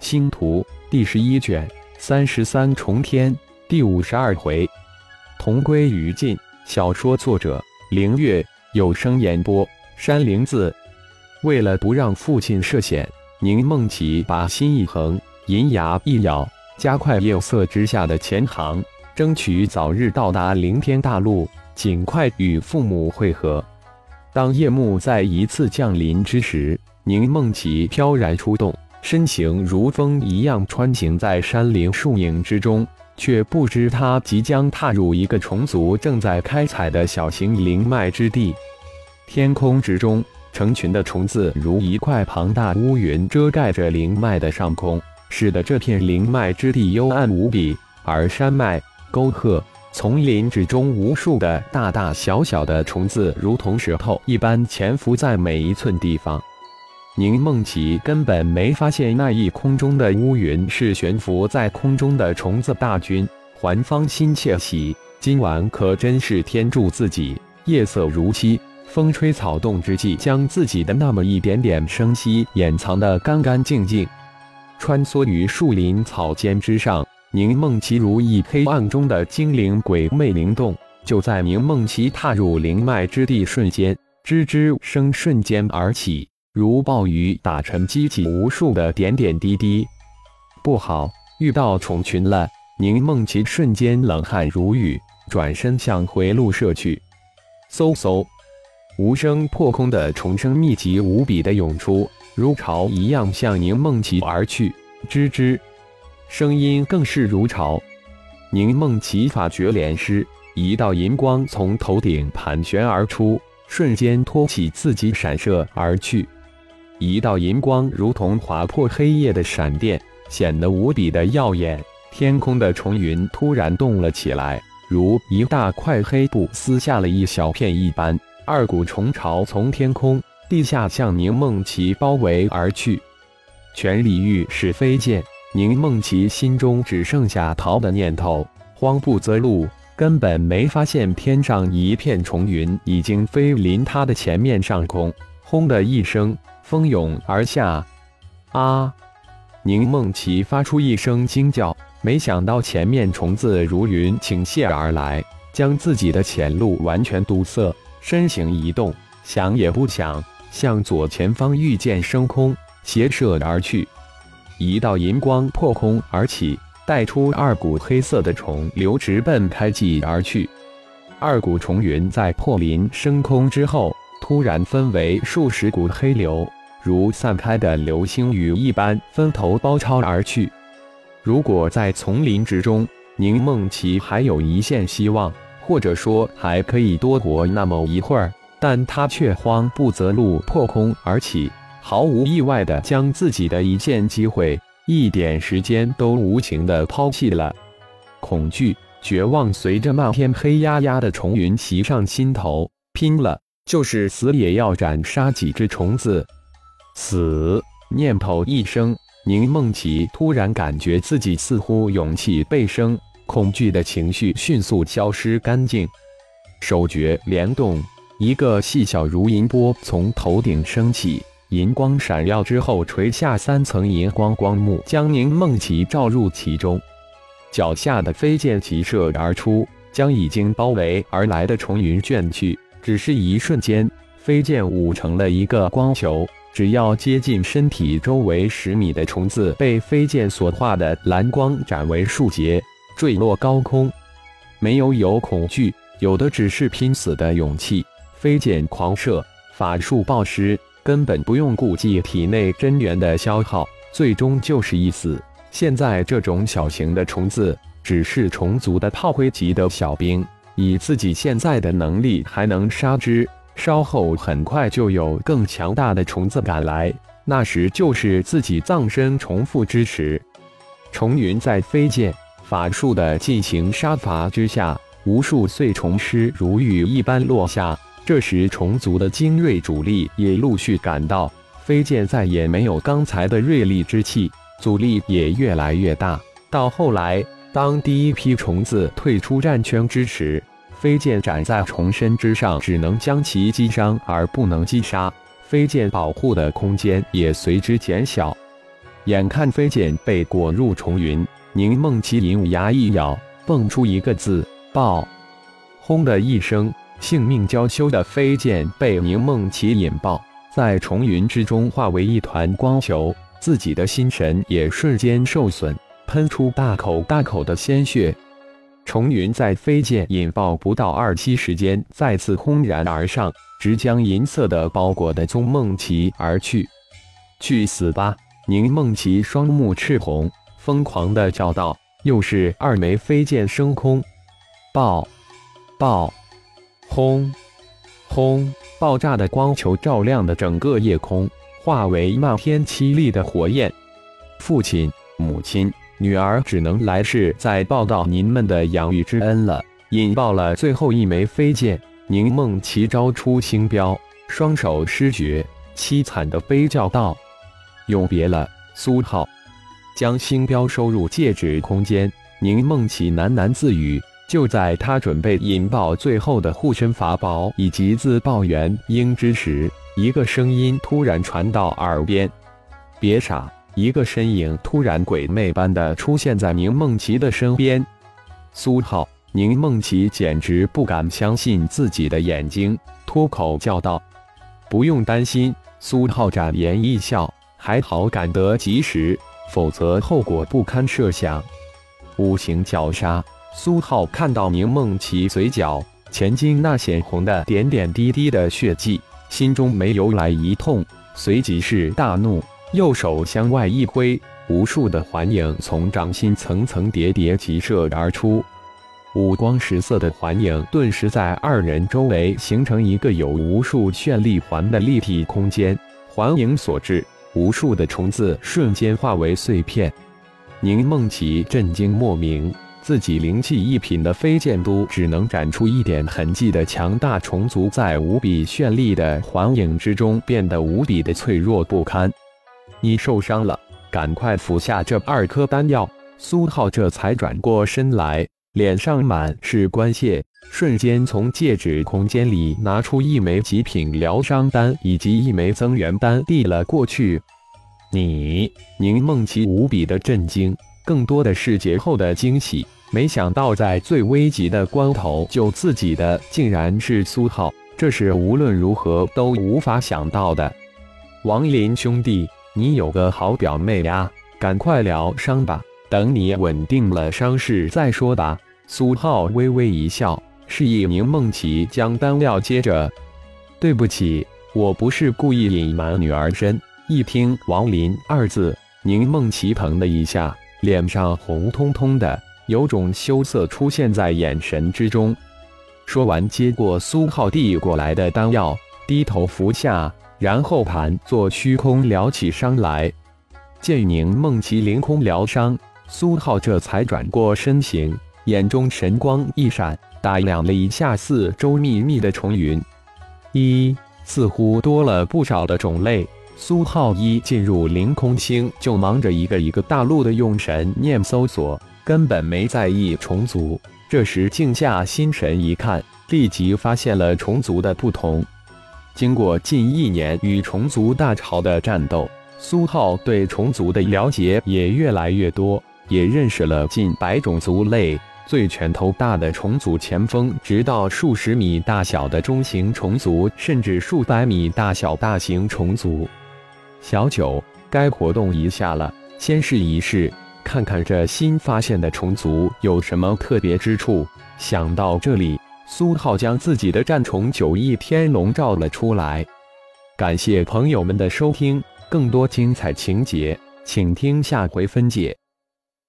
星图第十一卷三十三重天第五十二回，同归于尽。小说作者：凌月，有声演播：山灵子。为了不让父亲涉险，宁梦琪把心一横，银牙一咬，加快夜色之下的前行，争取早日到达凌天大陆，尽快与父母会合。当夜幕再一次降临之时，宁梦琪飘然出动。身形如风一样穿行在山林树影之中，却不知他即将踏入一个虫族正在开采的小型灵脉之地。天空之中，成群的虫子如一块庞大乌云遮盖着灵脉的上空，使得这片灵脉之地幽暗无比。而山脉、沟壑、丛林之中，无数的大大小小的虫子如同石头一般潜伏在每一寸地方。宁梦琪根本没发现那一空中的乌云是悬浮在空中的虫子大军。环芳心窃喜，今晚可真是天助自己！夜色如漆，风吹草动之际，将自己的那么一点点生息掩藏得干干净净。穿梭于树林草间之上，宁梦琪如一黑暗中的精灵，鬼魅灵动。就在宁梦琪踏入灵脉之地瞬间，吱吱声瞬间而起。如暴雨打沉，激起无数的点点滴滴。不好，遇到虫群了！宁梦琪瞬间冷汗如雨，转身向回路射去。嗖嗖，无声破空的虫声密集无比的涌出，如潮一样向宁梦琪而去。吱吱，声音更是如潮。宁梦琪法觉连施，一道银光从头顶盘旋而出，瞬间托起自己闪射而去。一道银光如同划破黑夜的闪电，显得无比的耀眼。天空的重云突然动了起来，如一大块黑布撕下了一小片一般。二股虫潮从天空、地下向宁梦琪包围而去。全力欲使飞剑，宁梦琪心中只剩下逃的念头，慌不择路，根本没发现天上一片重云已经飞临他的前面上空。轰的一声。蜂涌而下，啊！宁梦琪发出一声惊叫，没想到前面虫子如云倾泻而来，将自己的前路完全堵塞。身形一动，想也不想，向左前方御剑升空，斜射而去。一道银光破空而起，带出二股黑色的虫流，直奔开际而去。二股虫云在破林升空之后，突然分为数十股黑流。如散开的流星雨一般分头包抄而去。如果在丛林之中，宁梦琪还有一线希望，或者说还可以多活那么一会儿，但他却慌不择路，破空而起，毫无意外的将自己的一线机会、一点时间都无情的抛弃了。恐惧、绝望随着漫天黑压压的重云袭上心头，拼了，就是死也要斩杀几只虫子。死念头一生，宁梦琪突然感觉自己似乎勇气倍升，恐惧的情绪迅速消失干净。手诀连动，一个细小如银波从头顶升起，银光闪耀之后垂下三层银光光幕，将宁梦琪罩入其中。脚下的飞剑急射而出，将已经包围而来的重云卷去。只是一瞬间，飞剑舞成了一个光球。只要接近身体周围十米的虫子，被飞剑所化的蓝光斩为数节，坠落高空。没有有恐惧，有的只是拼死的勇气。飞剑狂射，法术暴施，根本不用顾忌体内真元的消耗，最终就是一死。现在这种小型的虫子，只是虫族的炮灰级的小兵，以自己现在的能力，还能杀之。稍后很快就有更强大的虫子赶来，那时就是自己葬身重复之时。重云在飞剑法术的进行杀伐之下，无数碎虫尸如雨一般落下。这时虫族的精锐主力也陆续赶到，飞剑再也没有刚才的锐利之气，阻力也越来越大。到后来，当第一批虫子退出战圈之时，飞剑斩在重身之上，只能将其击伤，而不能击杀。飞剑保护的空间也随之减小。眼看飞剑被裹入重云，宁梦琪银牙一咬，蹦出一个字：“爆！”轰的一声，性命娇羞的飞剑被宁梦琪引爆，在重云之中化为一团光球，自己的心神也瞬间受损，喷出大口大口的鲜血。重云在飞剑引爆不到二息时间，再次轰然而上，直将银色的包裹的宗梦琪而去。去死吧！宁梦琪双目赤红，疯狂的叫道：“又是二枚飞剑升空，爆，爆，轰，轰！爆炸的光球照亮了整个夜空，化为漫天凄厉的火焰。父亲，母亲。”女儿只能来世再报答您们的养育之恩了。引爆了最后一枚飞剑，宁梦琪招出星标，双手失绝，凄惨的悲叫道：“永别了，苏浩。”将星标收入戒指空间，宁梦琪喃喃自语。就在他准备引爆最后的护身法宝以及自爆元婴之时，一个声音突然传到耳边：“别傻。”一个身影突然鬼魅般的出现在宁梦琪的身边，苏浩，宁梦琪简直不敢相信自己的眼睛，脱口叫道：“不用担心。”苏浩展颜一笑：“还好赶得及时，否则后果不堪设想。”五行绞杀。苏浩看到宁梦琪嘴角前襟那显红的点点滴滴的血迹，心中没由来一痛，随即是大怒。右手向外一挥，无数的环影从掌心层层叠叠急射而出，五光十色的环影顿时在二人周围形成一个有无数绚丽环的立体空间。环影所至，无数的虫子瞬间化为碎片。宁梦琪震惊莫名，自己灵气一品的飞剑都只能展出一点痕迹的强大虫族，在无比绚丽的环影之中变得无比的脆弱不堪。你受伤了，赶快服下这二颗丹药。苏浩这才转过身来，脸上满是关切，瞬间从戒指空间里拿出一枚极品疗伤丹以及一枚增元丹递了过去。你，宁梦琪无比的震惊，更多的是劫后的惊喜。没想到在最危急的关头救自己的，竟然是苏浩，这是无论如何都无法想到的。王林兄弟。你有个好表妹呀，赶快疗伤吧，等你稳定了伤势再说吧。苏浩微微一笑，示意宁梦琪将丹药接着。对不起，我不是故意隐瞒女儿身。一听“王林”二字，宁梦琪腾的一下，脸上红彤彤的，有种羞涩出现在眼神之中。说完，接过苏浩递过来的丹药，低头服下。然后盘坐虚空疗起伤来，见宁梦琪凌空疗伤，苏浩这才转过身形，眼中神光一闪，打量了一下四周密密的重云，一似乎多了不少的种类。苏浩一进入凌空星，就忙着一个一个大陆的用神念搜索，根本没在意虫族。这时静下心神一看，立即发现了虫族的不同。经过近一年与虫族大潮的战斗，苏浩对虫族的了解也越来越多，也认识了近百种族类，最拳头大的虫族前锋，直到数十米大小的中型虫族，甚至数百米大小大型虫族。小九，该活动一下了，先试一试，看看这新发现的虫族有什么特别之处。想到这里。苏浩将自己的战宠九翼天龙召了出来。感谢朋友们的收听，更多精彩情节，请听下回分解。